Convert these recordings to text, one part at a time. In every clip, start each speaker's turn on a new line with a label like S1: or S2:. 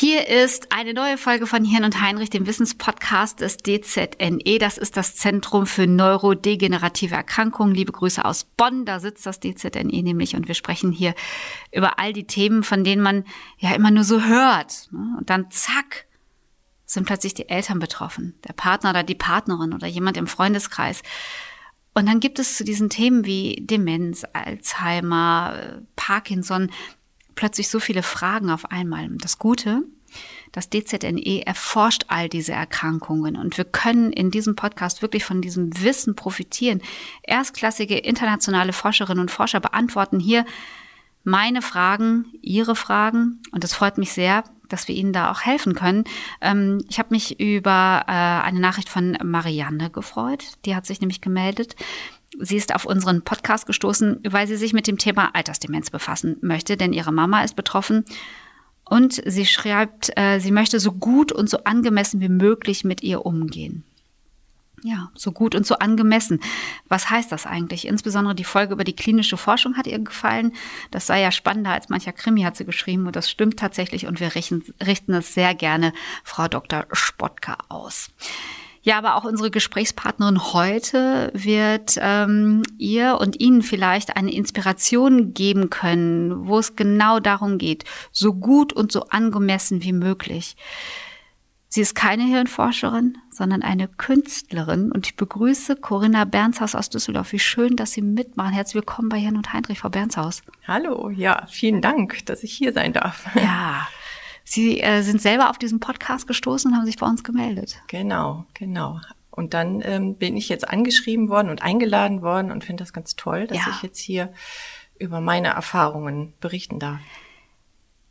S1: Hier ist eine neue Folge von Hirn und Heinrich, dem Wissenspodcast des DZNE. Das ist das Zentrum für neurodegenerative Erkrankungen. Liebe Grüße aus Bonn, da sitzt das DZNE nämlich und wir sprechen hier über all die Themen, von denen man ja immer nur so hört. Ne? Und dann zack, sind plötzlich die Eltern betroffen, der Partner oder die Partnerin oder jemand im Freundeskreis. Und dann gibt es zu diesen Themen wie Demenz, Alzheimer, Parkinson plötzlich so viele Fragen auf einmal. Das Gute, das DZNE erforscht all diese Erkrankungen und wir können in diesem Podcast wirklich von diesem Wissen profitieren. Erstklassige internationale Forscherinnen und Forscher beantworten hier meine Fragen, ihre Fragen und es freut mich sehr, dass wir Ihnen da auch helfen können. Ähm, ich habe mich über äh, eine Nachricht von Marianne gefreut. Die hat sich nämlich gemeldet. Sie ist auf unseren Podcast gestoßen, weil sie sich mit dem Thema Altersdemenz befassen möchte, denn ihre Mama ist betroffen. Und sie schreibt, äh, sie möchte so gut und so angemessen wie möglich mit ihr umgehen. Ja, so gut und so angemessen. Was heißt das eigentlich? Insbesondere die Folge über die klinische Forschung hat ihr gefallen. Das sei ja spannender als mancher Krimi, hat sie geschrieben. Und das stimmt tatsächlich. Und wir richten, richten es sehr gerne Frau Dr. Spottka aus. Ja, aber auch unsere Gesprächspartnerin heute wird ähm, ihr und Ihnen vielleicht eine Inspiration geben können, wo es genau darum geht, so gut und so angemessen wie möglich. Sie ist keine Hirnforscherin, sondern eine Künstlerin und ich begrüße Corinna Bernshaus aus Düsseldorf. Wie schön, dass Sie mitmachen. Herzlich willkommen bei Hirn und Heinrich, Frau Bernshaus.
S2: Hallo, ja, vielen Dank, dass ich hier sein darf.
S1: Ja, Sie äh, sind selber auf diesen Podcast gestoßen und haben sich bei uns gemeldet.
S2: Genau, genau. Und dann ähm, bin ich jetzt angeschrieben worden und eingeladen worden und finde das ganz toll, dass ja. ich jetzt hier über meine Erfahrungen berichten darf.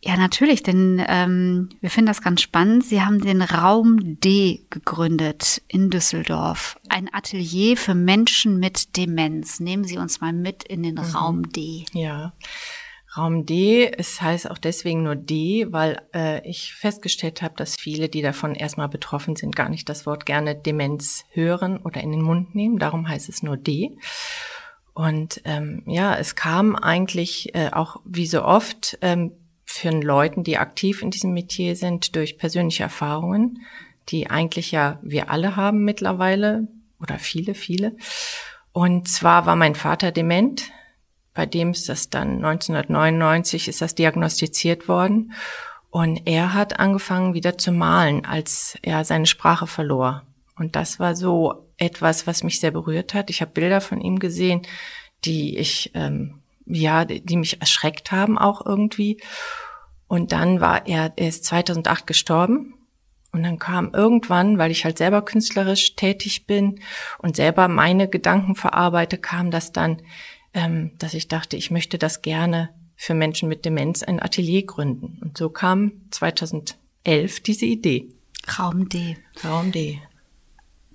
S1: Ja, natürlich, denn ähm, wir finden das ganz spannend. Sie haben den Raum D gegründet in Düsseldorf. Ein Atelier für Menschen mit Demenz. Nehmen Sie uns mal mit in den mhm. Raum D.
S2: Ja. Raum D, es heißt auch deswegen nur D, weil äh, ich festgestellt habe, dass viele, die davon erstmal betroffen sind, gar nicht das Wort gerne Demenz hören oder in den Mund nehmen. Darum heißt es nur D. Und ähm, ja, es kam eigentlich äh, auch wie so oft ähm, für Leuten, die aktiv in diesem Metier sind, durch persönliche Erfahrungen, die eigentlich ja wir alle haben mittlerweile oder viele, viele. Und zwar war mein Vater dement, bei dem ist das dann 1999 ist das diagnostiziert worden und er hat angefangen wieder zu malen, als er seine Sprache verlor. Und das war so etwas, was mich sehr berührt hat. Ich habe Bilder von ihm gesehen, die ich ähm, ja, die mich erschreckt haben auch irgendwie. Und dann war er, er ist 2008 gestorben. Und dann kam irgendwann, weil ich halt selber künstlerisch tätig bin und selber meine Gedanken verarbeite, kam das dann, ähm, dass ich dachte, ich möchte das gerne für Menschen mit Demenz ein Atelier gründen. Und so kam 2011 diese Idee.
S1: Raum D.
S2: Raum D.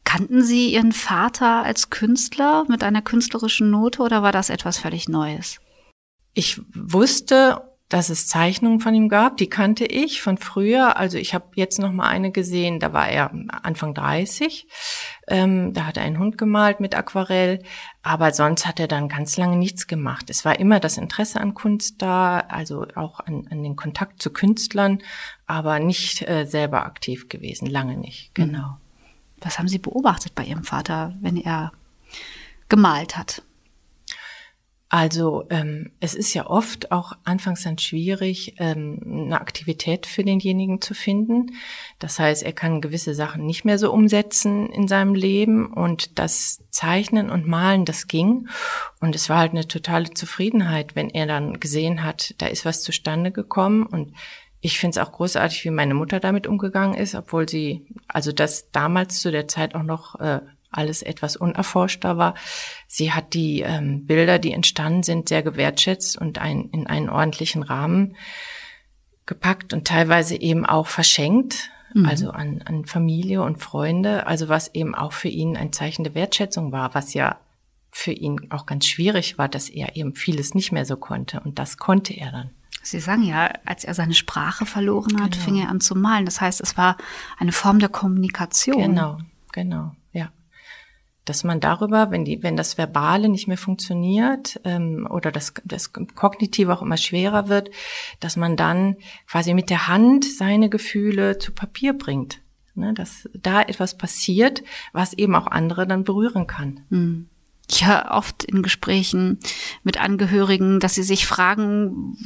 S1: Kannten Sie Ihren Vater als Künstler mit einer künstlerischen Note oder war das etwas völlig Neues?
S2: Ich wusste dass es Zeichnungen von ihm gab, die kannte ich von früher. Also ich habe jetzt noch mal eine gesehen, da war er Anfang 30. Ähm, da hat er einen Hund gemalt mit Aquarell, aber sonst hat er dann ganz lange nichts gemacht. Es war immer das Interesse an Kunst da, also auch an, an den Kontakt zu Künstlern, aber nicht äh, selber aktiv gewesen, lange nicht.
S1: Genau. Was haben Sie beobachtet bei Ihrem Vater, wenn er gemalt hat?
S2: Also ähm, es ist ja oft auch anfangs dann schwierig, ähm, eine Aktivität für denjenigen zu finden. Das heißt, er kann gewisse Sachen nicht mehr so umsetzen in seinem Leben und das Zeichnen und Malen, das ging. Und es war halt eine totale Zufriedenheit, wenn er dann gesehen hat, da ist was zustande gekommen und ich finde es auch großartig, wie meine Mutter damit umgegangen ist, obwohl sie, also das damals zu der Zeit auch noch äh, alles etwas unerforschter war. Sie hat die ähm, Bilder, die entstanden sind, sehr gewertschätzt und ein, in einen ordentlichen Rahmen gepackt und teilweise eben auch verschenkt, mhm. also an, an Familie und Freunde, also was eben auch für ihn ein Zeichen der Wertschätzung war, was ja für ihn auch ganz schwierig war, dass er eben vieles nicht mehr so konnte und das konnte er dann.
S1: Sie sagen ja, als er seine Sprache verloren hat, genau. fing er an zu malen. Das heißt, es war eine Form der Kommunikation.
S2: Genau, genau, dass man darüber, wenn die, wenn das Verbale nicht mehr funktioniert ähm, oder das, das Kognitive auch immer schwerer wird, dass man dann quasi mit der Hand seine Gefühle zu Papier bringt. Ne, dass da etwas passiert, was eben auch andere dann berühren kann.
S1: Hm. Ich höre oft in Gesprächen mit Angehörigen, dass sie sich fragen,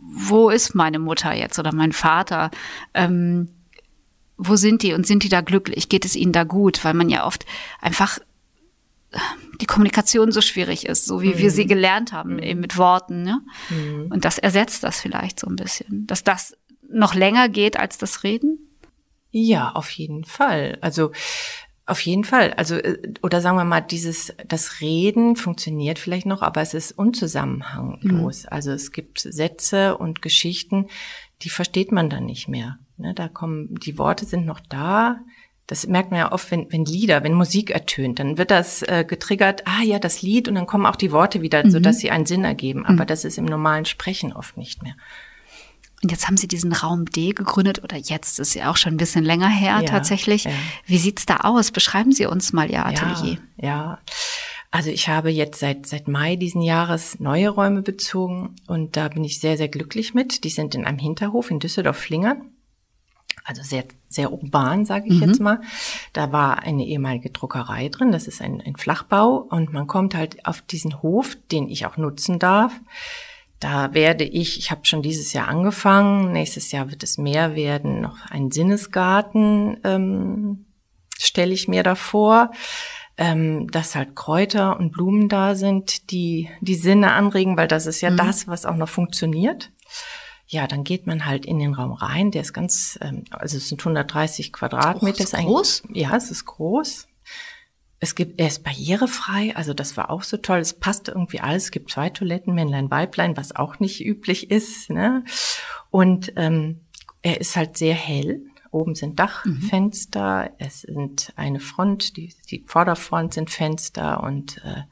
S1: wo ist meine Mutter jetzt oder mein Vater? Ähm, wo sind die und sind die da glücklich? Geht es ihnen da gut? Weil man ja oft einfach die Kommunikation so schwierig ist, so wie mhm. wir sie gelernt haben, mhm. eben mit Worten. Ne? Mhm. Und das ersetzt das vielleicht so ein bisschen, dass das noch länger geht als das Reden?
S2: Ja, auf jeden Fall. Also auf jeden Fall. Also, äh, oder sagen wir mal, dieses, das Reden funktioniert vielleicht noch, aber es ist unzusammenhanglos. Mhm. Also es gibt Sätze und Geschichten, die versteht man dann nicht mehr. Ne, da kommen, die Worte sind noch da, das merkt man ja oft, wenn, wenn Lieder, wenn Musik ertönt, dann wird das äh, getriggert, ah ja, das Lied und dann kommen auch die Worte wieder, mhm. sodass sie einen Sinn ergeben. Aber mhm. das ist im normalen Sprechen oft nicht mehr.
S1: Und jetzt haben Sie diesen Raum D gegründet oder jetzt ist ja auch schon ein bisschen länger her ja, tatsächlich. Ja. Wie sieht's da aus? Beschreiben Sie uns mal Ihr Atelier.
S2: Ja, ja. Also ich habe jetzt seit, seit Mai diesen Jahres neue Räume bezogen und da bin ich sehr, sehr glücklich mit. Die sind in einem Hinterhof in Düsseldorf-Flingern also sehr, sehr urban, sage ich mhm. jetzt mal. Da war eine ehemalige Druckerei drin, das ist ein, ein Flachbau und man kommt halt auf diesen Hof, den ich auch nutzen darf. Da werde ich, ich habe schon dieses Jahr angefangen, nächstes Jahr wird es mehr werden, noch ein Sinnesgarten ähm, stelle ich mir davor, ähm, dass halt Kräuter und Blumen da sind, die die Sinne anregen, weil das ist ja mhm. das, was auch noch funktioniert. Ja, dann geht man halt in den Raum rein. Der ist ganz, ähm, also es sind 130 Quadratmeter. Oh,
S1: ist groß?
S2: Ein, ja, es ist groß. Es gibt, er ist barrierefrei, also das war auch so toll. Es passt irgendwie alles. Es gibt zwei Toiletten, Männlein, Weiblein, was auch nicht üblich ist. Ne? Und ähm, er ist halt sehr hell. Oben sind Dachfenster, mhm. es sind eine Front, die, die Vorderfront sind Fenster und äh,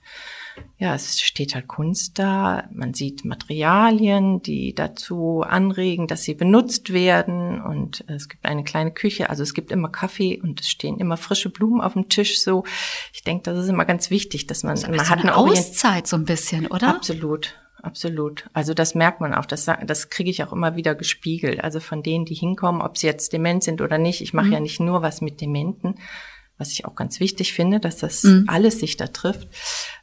S2: ja, es steht halt Kunst da. Man sieht Materialien, die dazu anregen, dass sie benutzt werden. Und es gibt eine kleine Küche. Also es gibt immer Kaffee und es stehen immer frische Blumen auf dem Tisch. So, ich denke, das ist immer ganz wichtig, dass man,
S1: man hat eine Auszeit so ein bisschen, oder?
S2: Absolut. Absolut. Also das merkt man auch. Das, das kriege ich auch immer wieder gespiegelt. Also von denen, die hinkommen, ob sie jetzt dement sind oder nicht. Ich mache mhm. ja nicht nur was mit Dementen, was ich auch ganz wichtig finde, dass das mhm. alles sich da trifft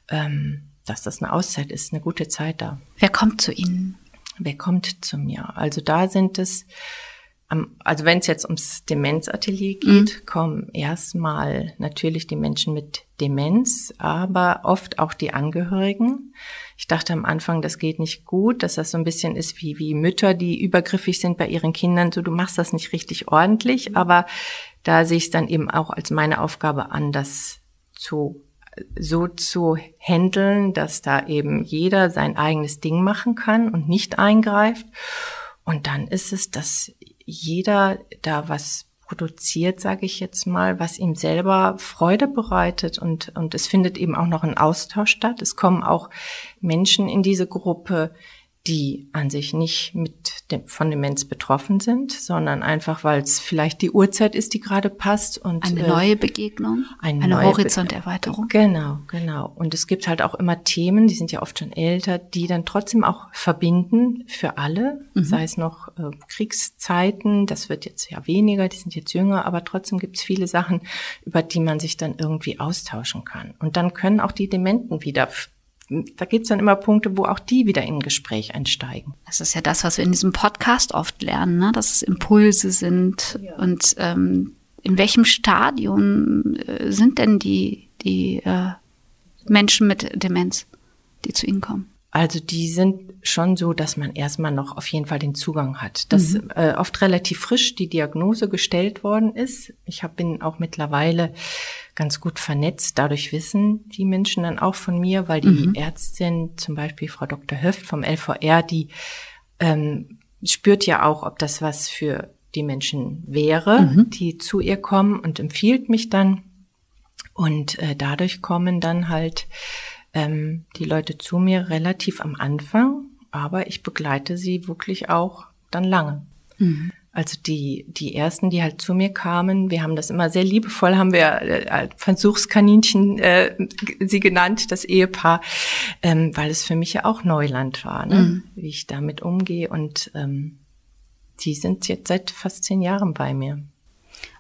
S2: ähm, dass das eine Auszeit ist, eine gute Zeit da.
S1: Wer kommt zu Ihnen?
S2: Wer kommt zu mir? Also da sind es, also wenn es jetzt ums Demenzatelier geht, mhm. kommen erstmal natürlich die Menschen mit Demenz, aber oft auch die Angehörigen. Ich dachte am Anfang, das geht nicht gut, dass das so ein bisschen ist wie, wie Mütter, die übergriffig sind bei ihren Kindern, so du machst das nicht richtig ordentlich, aber da sehe ich es dann eben auch als meine Aufgabe an, das zu so zu handeln, dass da eben jeder sein eigenes Ding machen kann und nicht eingreift. Und dann ist es, dass jeder da was produziert, sage ich jetzt mal, was ihm selber Freude bereitet und, und es findet eben auch noch ein Austausch statt. Es kommen auch Menschen in diese Gruppe, die an sich nicht mit dem, von Demenz betroffen sind, sondern einfach, weil es vielleicht die Uhrzeit ist, die gerade passt und
S1: eine äh, neue Begegnung, eine, eine Horizonterweiterung.
S2: Genau, genau. Und es gibt halt auch immer Themen, die sind ja oft schon älter, die dann trotzdem auch verbinden für alle, mhm. sei es noch äh, Kriegszeiten, das wird jetzt ja weniger, die sind jetzt jünger, aber trotzdem gibt es viele Sachen, über die man sich dann irgendwie austauschen kann. Und dann können auch die Dementen wieder da gibt's dann immer Punkte, wo auch die wieder in ein Gespräch einsteigen.
S1: Das ist ja das, was wir in diesem Podcast oft lernen, ne? dass es Impulse sind. Ja. Und ähm, in welchem Stadium äh, sind denn die, die äh, Menschen mit Demenz, die zu Ihnen kommen?
S2: Also die sind schon so, dass man erstmal noch auf jeden Fall den Zugang hat. Dass mhm. äh, oft relativ frisch die Diagnose gestellt worden ist. Ich hab, bin auch mittlerweile ganz gut vernetzt. Dadurch wissen die Menschen dann auch von mir, weil die mhm. Ärztin, zum Beispiel Frau Dr. Höft vom LVR, die ähm, spürt ja auch, ob das was für die Menschen wäre, mhm. die zu ihr kommen und empfiehlt mich dann. Und äh, dadurch kommen dann halt ähm, die Leute zu mir relativ am Anfang, aber ich begleite sie wirklich auch dann lange. Mhm. Also die, die ersten, die halt zu mir kamen, wir haben das immer sehr liebevoll, haben wir äh, Versuchskaninchen äh, sie genannt, das Ehepaar, ähm, weil es für mich ja auch Neuland war, ne? Mhm. wie ich damit umgehe. Und ähm, die sind jetzt seit fast zehn Jahren bei mir.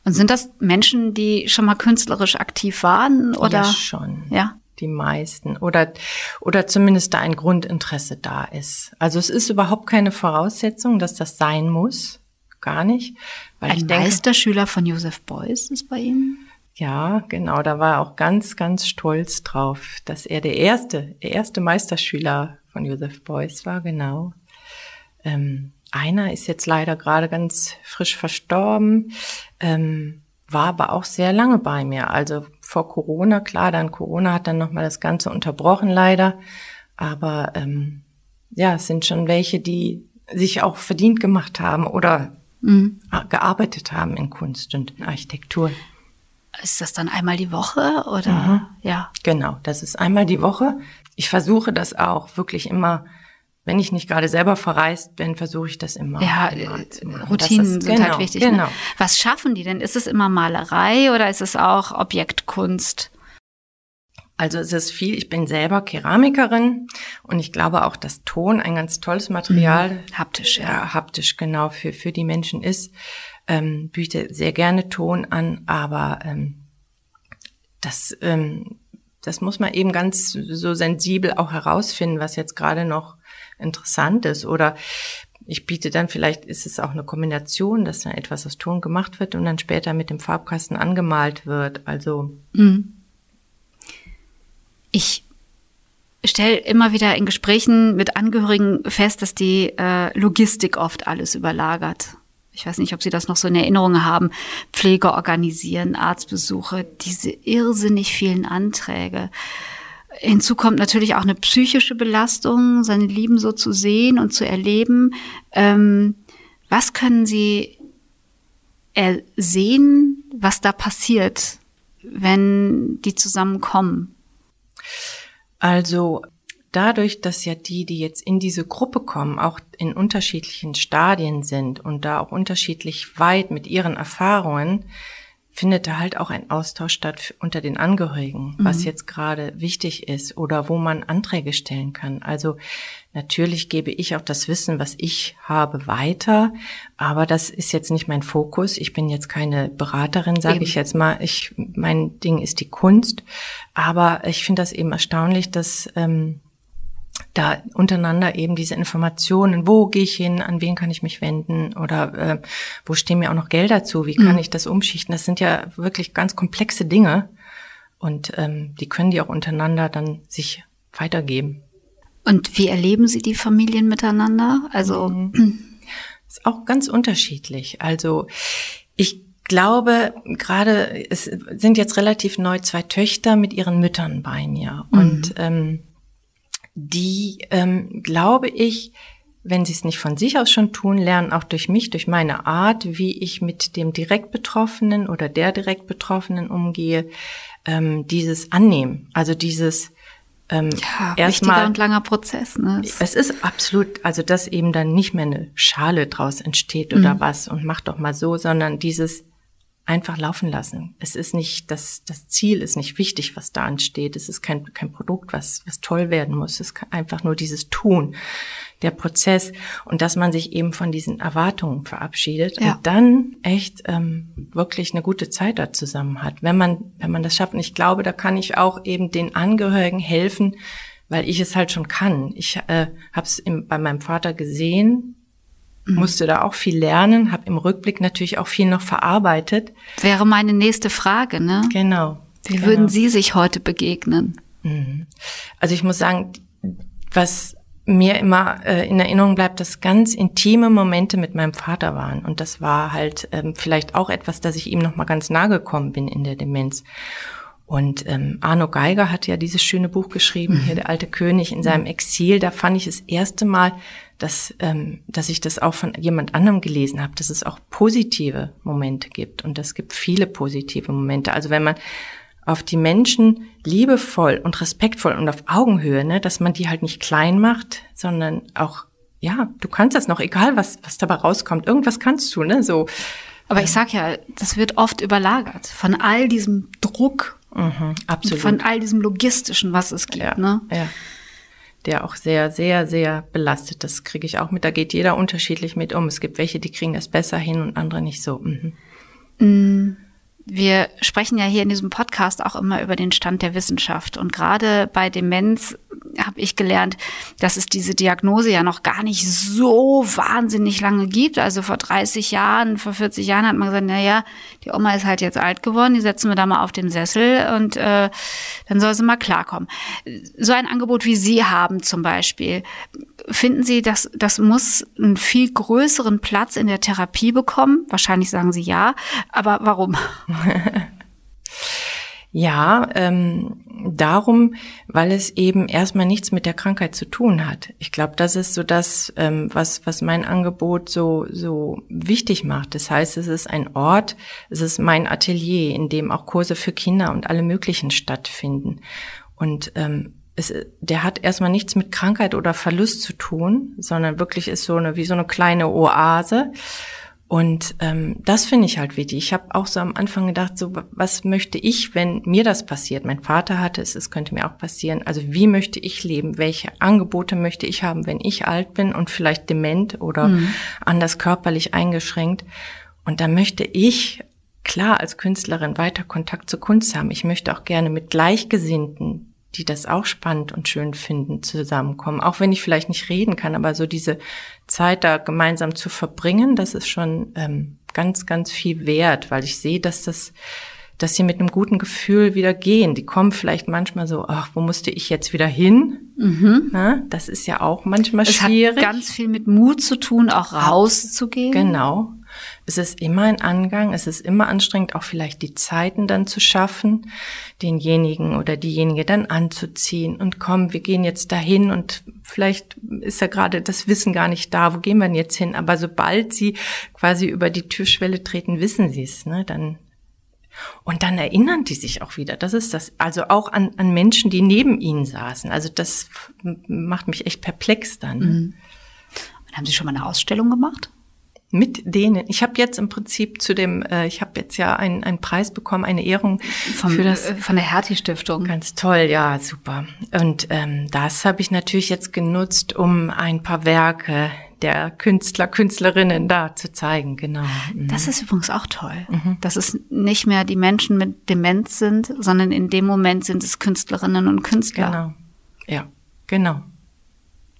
S1: Und sind das Menschen, die schon mal künstlerisch aktiv waren? Oder?
S2: Ja, schon. Ja die meisten oder oder zumindest da ein Grundinteresse da ist. Also es ist überhaupt keine Voraussetzung, dass das sein muss, gar nicht.
S1: Weil ein Meisterschüler von Joseph Beuys ist bei Ihnen?
S2: Ja, genau. Da war er auch ganz, ganz stolz drauf, dass er der erste, der erste Meisterschüler von Joseph Beuys war. Genau. Ähm, einer ist jetzt leider gerade ganz frisch verstorben. Ähm, war aber auch sehr lange bei mir. Also vor Corona, klar, dann Corona hat dann nochmal das Ganze unterbrochen leider. Aber ähm, ja, es sind schon welche, die sich auch verdient gemacht haben oder mhm. gearbeitet haben in Kunst und Architektur.
S1: Ist das dann einmal die Woche oder
S2: mhm. ja? Genau, das ist einmal die Woche. Ich versuche das auch wirklich immer wenn ich nicht gerade selber verreist bin, versuche ich das immer.
S1: Ja, immer Routinen ist, sind halt genau, halt wichtig. Ne? Genau. Ne? Was schaffen die denn? Ist es immer Malerei oder ist es auch Objektkunst?
S2: Also es ist viel, ich bin selber Keramikerin und ich glaube auch, dass Ton ein ganz tolles Material.
S1: Mhm. Haptisch, ja.
S2: ja. Haptisch, genau, für, für die Menschen ist. Ähm, biete sehr gerne Ton an, aber ähm, das, ähm, das muss man eben ganz so sensibel auch herausfinden, was jetzt gerade noch interessant ist. Oder ich biete dann, vielleicht ist es auch eine Kombination, dass dann etwas aus Ton gemacht wird und dann später mit dem Farbkasten angemalt wird. Also. Mhm.
S1: Ich stelle immer wieder in Gesprächen mit Angehörigen fest, dass die äh, Logistik oft alles überlagert. Ich weiß nicht, ob Sie das noch so in Erinnerung haben. Pflege organisieren, Arztbesuche, diese irrsinnig vielen Anträge. Hinzu kommt natürlich auch eine psychische Belastung, seine Lieben so zu sehen und zu erleben. Ähm, was können Sie sehen, was da passiert, wenn die zusammenkommen?
S2: Also dadurch, dass ja die, die jetzt in diese Gruppe kommen, auch in unterschiedlichen Stadien sind und da auch unterschiedlich weit mit ihren Erfahrungen, findet da halt auch ein Austausch statt unter den Angehörigen, mhm. was jetzt gerade wichtig ist oder wo man Anträge stellen kann. Also natürlich gebe ich auch das Wissen, was ich habe, weiter, aber das ist jetzt nicht mein Fokus. Ich bin jetzt keine Beraterin, sage ich jetzt mal. Ich, mein Ding ist die Kunst, aber ich finde das eben erstaunlich, dass ähm, da untereinander eben diese Informationen, wo gehe ich hin, an wen kann ich mich wenden oder äh, wo stehen mir auch noch Gelder zu, wie kann mhm. ich das umschichten, das sind ja wirklich ganz komplexe Dinge und ähm, die können die auch untereinander dann sich weitergeben.
S1: Und wie erleben Sie die Familien miteinander? Also mhm.
S2: ist auch ganz unterschiedlich. Also ich glaube, gerade es sind jetzt relativ neu zwei Töchter mit ihren Müttern bei mir mhm. und ähm, die, ähm, glaube ich, wenn sie es nicht von sich aus schon tun, lernen auch durch mich, durch meine Art, wie ich mit dem direkt Betroffenen oder der direkt Betroffenen umgehe, ähm, dieses Annehmen. Also dieses
S1: ähm, ja, erstmal und langer Prozess. Ne?
S2: Es ist absolut, also dass eben dann nicht mehr eine Schale draus entsteht oder mhm. was und mach doch mal so, sondern dieses einfach laufen lassen. Es ist nicht, das, das Ziel ist nicht wichtig, was da entsteht. Es ist kein, kein Produkt, was, was toll werden muss. Es ist einfach nur dieses Tun, der Prozess und dass man sich eben von diesen Erwartungen verabschiedet ja. und dann echt ähm, wirklich eine gute Zeit da zusammen hat. Wenn man, wenn man das schafft. Und ich glaube, da kann ich auch eben den Angehörigen helfen, weil ich es halt schon kann. Ich äh, habe es bei meinem Vater gesehen. Musste da auch viel lernen, habe im Rückblick natürlich auch viel noch verarbeitet.
S1: Wäre meine nächste Frage, ne?
S2: Genau.
S1: Wie
S2: genau.
S1: würden Sie sich heute begegnen?
S2: Mhm. Also ich muss sagen, was mir immer äh, in Erinnerung bleibt, dass ganz intime Momente mit meinem Vater waren. Und das war halt ähm, vielleicht auch etwas, dass ich ihm noch mal ganz nahe gekommen bin in der Demenz. Und ähm, Arno Geiger hat ja dieses schöne Buch geschrieben, mhm. hier der alte König in seinem Exil. Da fand ich das erste Mal, dass, ähm, dass ich das auch von jemand anderem gelesen habe, dass es auch positive Momente gibt. Und es gibt viele positive Momente. Also wenn man auf die Menschen liebevoll und respektvoll und auf Augenhöhe, ne, dass man die halt nicht klein macht, sondern auch, ja, du kannst das noch, egal was, was dabei rauskommt, irgendwas kannst du, ne, so.
S1: Aber ich sag ja, das wird oft überlagert von all diesem Druck,
S2: mhm, absolut.
S1: von all diesem logistischen, was es gibt,
S2: ja,
S1: ne?
S2: Ja. Der auch sehr, sehr, sehr belastet. Das kriege ich auch mit. Da geht jeder unterschiedlich mit um. Es gibt welche, die kriegen das besser hin und andere nicht so. Mhm.
S1: Mm. Wir sprechen ja hier in diesem Podcast auch immer über den Stand der Wissenschaft. Und gerade bei Demenz habe ich gelernt, dass es diese Diagnose ja noch gar nicht so wahnsinnig lange gibt. Also vor 30 Jahren, vor 40 Jahren hat man gesagt, na ja, die Oma ist halt jetzt alt geworden, die setzen wir da mal auf den Sessel und äh, dann soll sie mal klarkommen. So ein Angebot wie Sie haben zum Beispiel, finden Sie, dass das muss einen viel größeren Platz in der Therapie bekommen? Wahrscheinlich sagen Sie ja, aber warum?
S2: Ja, ähm, darum, weil es eben erstmal nichts mit der Krankheit zu tun hat. Ich glaube, das ist so das, ähm, was, was mein Angebot so, so wichtig macht. Das heißt, es ist ein Ort, es ist mein Atelier, in dem auch Kurse für Kinder und alle möglichen stattfinden. Und ähm, es, der hat erstmal nichts mit Krankheit oder Verlust zu tun, sondern wirklich ist so eine, wie so eine kleine Oase. Und ähm, das finde ich halt wichtig. Ich habe auch so am Anfang gedacht, so was möchte ich, wenn mir das passiert? Mein Vater hatte es, es könnte mir auch passieren. Also wie möchte ich leben? Welche Angebote möchte ich haben, wenn ich alt bin und vielleicht dement oder mhm. anders körperlich eingeschränkt? Und da möchte ich klar als Künstlerin weiter Kontakt zur Kunst haben. Ich möchte auch gerne mit Gleichgesinnten die das auch spannend und schön finden, zusammenkommen. Auch wenn ich vielleicht nicht reden kann, aber so diese Zeit da gemeinsam zu verbringen, das ist schon ähm, ganz, ganz viel wert, weil ich sehe, dass das, dass sie mit einem guten Gefühl wieder gehen. Die kommen vielleicht manchmal so, ach, wo musste ich jetzt wieder hin? Mhm. Na, das ist ja auch manchmal
S1: es
S2: schwierig.
S1: Es hat ganz viel mit Mut zu tun, auch rauszugehen.
S2: Genau. Es ist immer ein Angang, es ist immer anstrengend, auch vielleicht die Zeiten dann zu schaffen, denjenigen oder diejenige dann anzuziehen und komm, wir gehen jetzt dahin und vielleicht ist ja gerade das Wissen gar nicht da, wo gehen wir denn jetzt hin? Aber sobald sie quasi über die Türschwelle treten, wissen sie es, ne? Dann und dann erinnern die sich auch wieder. Das ist das, also auch an, an Menschen, die neben ihnen saßen. Also das macht mich echt perplex dann. Mhm.
S1: Und haben Sie schon mal eine Ausstellung gemacht?
S2: Mit denen. Ich habe jetzt im Prinzip zu dem, äh, ich habe jetzt ja einen, einen Preis bekommen, eine Ehrung
S1: Vom, für das äh, von der Hertie Stiftung.
S2: Ganz toll, ja, super. Und ähm, das habe ich natürlich jetzt genutzt, um ein paar Werke der Künstler, Künstlerinnen da zu zeigen, genau.
S1: Mhm. Das ist übrigens auch toll, mhm. dass es nicht mehr die Menschen mit Demenz sind, sondern in dem Moment sind es Künstlerinnen und Künstler.
S2: Genau, ja, genau.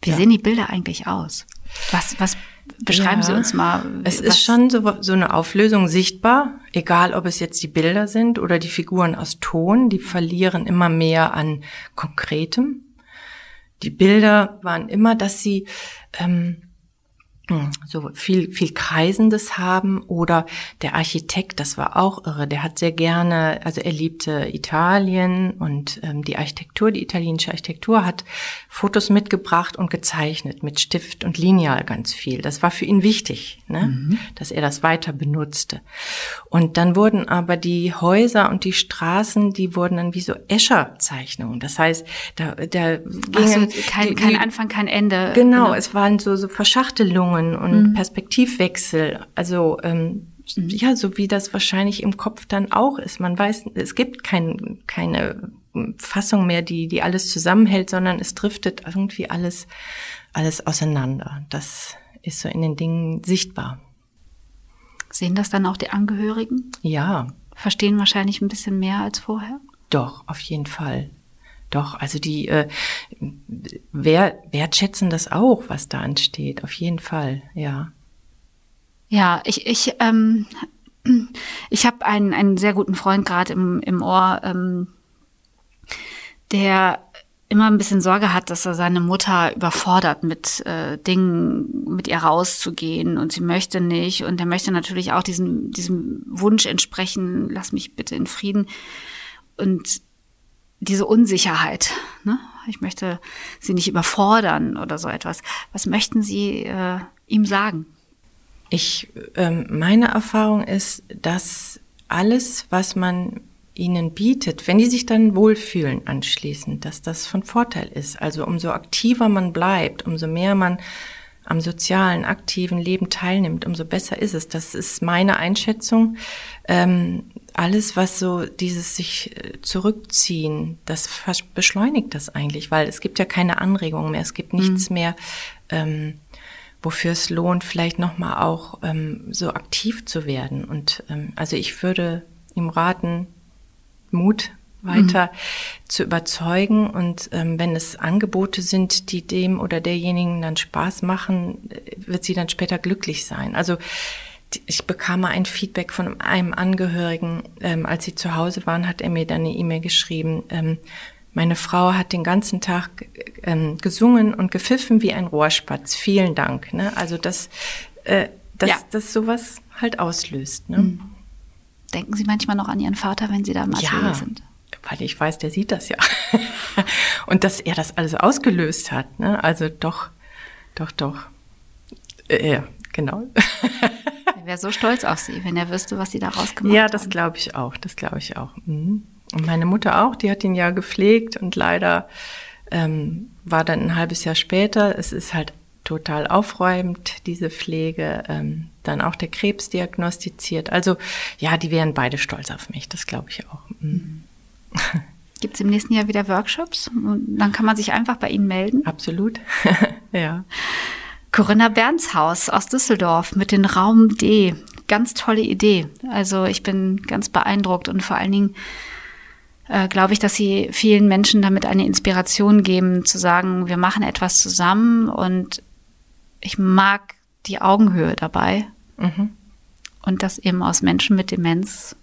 S1: Wie ja. sehen die Bilder eigentlich aus? Was, was Beschreiben ja, Sie uns mal.
S2: Es ist schon so, so eine Auflösung sichtbar, egal ob es jetzt die Bilder sind oder die Figuren aus Ton, die verlieren immer mehr an Konkretem. Die Bilder waren immer, dass sie ähm, hm, so viel, viel Kreisendes haben oder der Architekt, das war auch irre, der hat sehr gerne, also er liebte Italien und ähm, die Architektur, die italienische Architektur hat Fotos mitgebracht und gezeichnet mit Stift und Lineal ganz viel. Das war für ihn wichtig, ne? Mhm. dass er das weiter benutzte. Und dann wurden aber die Häuser und die Straßen, die wurden dann wie so Escher-Zeichnungen. Das heißt, da, da
S1: gingen, so, kein, die, kein Anfang, kein Ende.
S2: Genau, genau, es waren so, so Verschachtelungen Entwicklungen und mhm. Perspektivwechsel. Also ähm, mhm. ja, so wie das wahrscheinlich im Kopf dann auch ist. Man weiß, es gibt kein, keine Fassung mehr, die, die alles zusammenhält, sondern es driftet irgendwie alles, alles auseinander. Das ist so in den Dingen sichtbar.
S1: Sehen das dann auch die Angehörigen?
S2: Ja.
S1: Verstehen wahrscheinlich ein bisschen mehr als vorher?
S2: Doch, auf jeden Fall. Doch. Also die äh, wer, wertschätzen das auch, was da ansteht, auf jeden Fall, ja.
S1: Ja, ich, ich, ähm, ich habe einen, einen sehr guten Freund gerade im, im Ohr, ähm, der immer ein bisschen Sorge hat, dass er seine Mutter überfordert mit äh, Dingen, mit ihr rauszugehen und sie möchte nicht und er möchte natürlich auch diesem, diesem Wunsch entsprechen, lass mich bitte in Frieden und diese Unsicherheit, ne? ich möchte sie nicht überfordern oder so etwas. Was möchten Sie äh, ihm sagen?
S2: Ich, ähm, meine Erfahrung ist, dass alles, was man ihnen bietet, wenn die sich dann wohlfühlen anschließend, dass das von Vorteil ist. Also umso aktiver man bleibt, umso mehr man am sozialen, aktiven Leben teilnimmt, umso besser ist es. Das ist meine Einschätzung. Ähm, alles, was so dieses sich äh, zurückziehen, das beschleunigt das eigentlich, weil es gibt ja keine Anregungen mehr, es gibt nichts mhm. mehr, ähm, wofür es lohnt, vielleicht nochmal auch ähm, so aktiv zu werden. Und ähm, also ich würde ihm raten, Mut weiter mhm. zu überzeugen. Und ähm, wenn es Angebote sind, die dem oder derjenigen dann Spaß machen, äh, wird sie dann später glücklich sein. Also ich bekam mal ein Feedback von einem Angehörigen, ähm, als sie zu Hause waren, hat er mir dann eine E-Mail geschrieben. Ähm, meine Frau hat den ganzen Tag ähm, gesungen und gepfiffen wie ein Rohrspatz. Vielen Dank. Ne? Also dass, äh, dass, ja. dass sowas halt auslöst. Ne? Mhm.
S1: Denken Sie manchmal noch an Ihren Vater, wenn Sie da im Atelier ja, sind?
S2: Weil ich weiß, der sieht das ja. Und dass er das alles ausgelöst hat. Ne? Also doch, doch, doch. Äh, ja, genau.
S1: Er wäre so stolz auf Sie, wenn er wüsste, was Sie da rausgemacht
S2: haben. Ja, das glaube ich auch. Das glaube ich auch. Mhm. Und meine Mutter auch, die hat ihn ja gepflegt und leider ähm, war dann ein halbes Jahr später. Es ist halt total aufräumend, diese Pflege. Ähm, dann auch der Krebs diagnostiziert. Also ja, die wären beide stolz auf mich, das glaube ich auch. Mhm.
S1: Gibt es im nächsten Jahr wieder Workshops? Und dann kann man sich einfach bei Ihnen melden?
S2: Absolut, ja.
S1: Corinna Bernshaus aus Düsseldorf mit dem Raum D. Ganz tolle Idee. Also ich bin ganz beeindruckt und vor allen Dingen äh, glaube ich, dass sie vielen Menschen damit eine Inspiration geben, zu sagen, wir machen etwas zusammen und ich mag die Augenhöhe dabei. Mhm. Und dass eben aus Menschen mit Demenz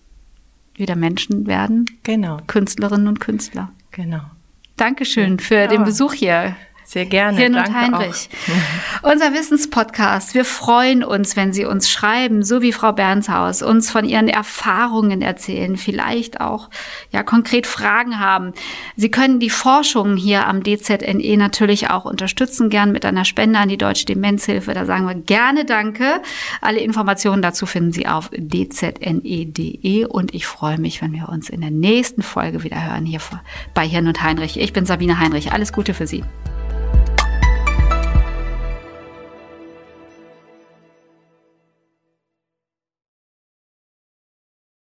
S1: wieder Menschen werden.
S2: Genau.
S1: Künstlerinnen und Künstler.
S2: Genau.
S1: Dankeschön für ja. den Besuch hier.
S2: Sehr gerne.
S1: Hirn und Heinrich. Auch. Unser Wissenspodcast. Wir freuen uns, wenn Sie uns schreiben, so wie Frau Bernshaus, uns von Ihren Erfahrungen erzählen, vielleicht auch ja konkret Fragen haben. Sie können die Forschung hier am DZNE natürlich auch unterstützen, gern mit einer Spende an die Deutsche Demenzhilfe. Da sagen wir gerne Danke. Alle Informationen dazu finden Sie auf dzne.de und ich freue mich, wenn wir uns in der nächsten Folge wieder hören hier bei Hirn und Heinrich. Ich bin Sabine Heinrich. Alles Gute für Sie.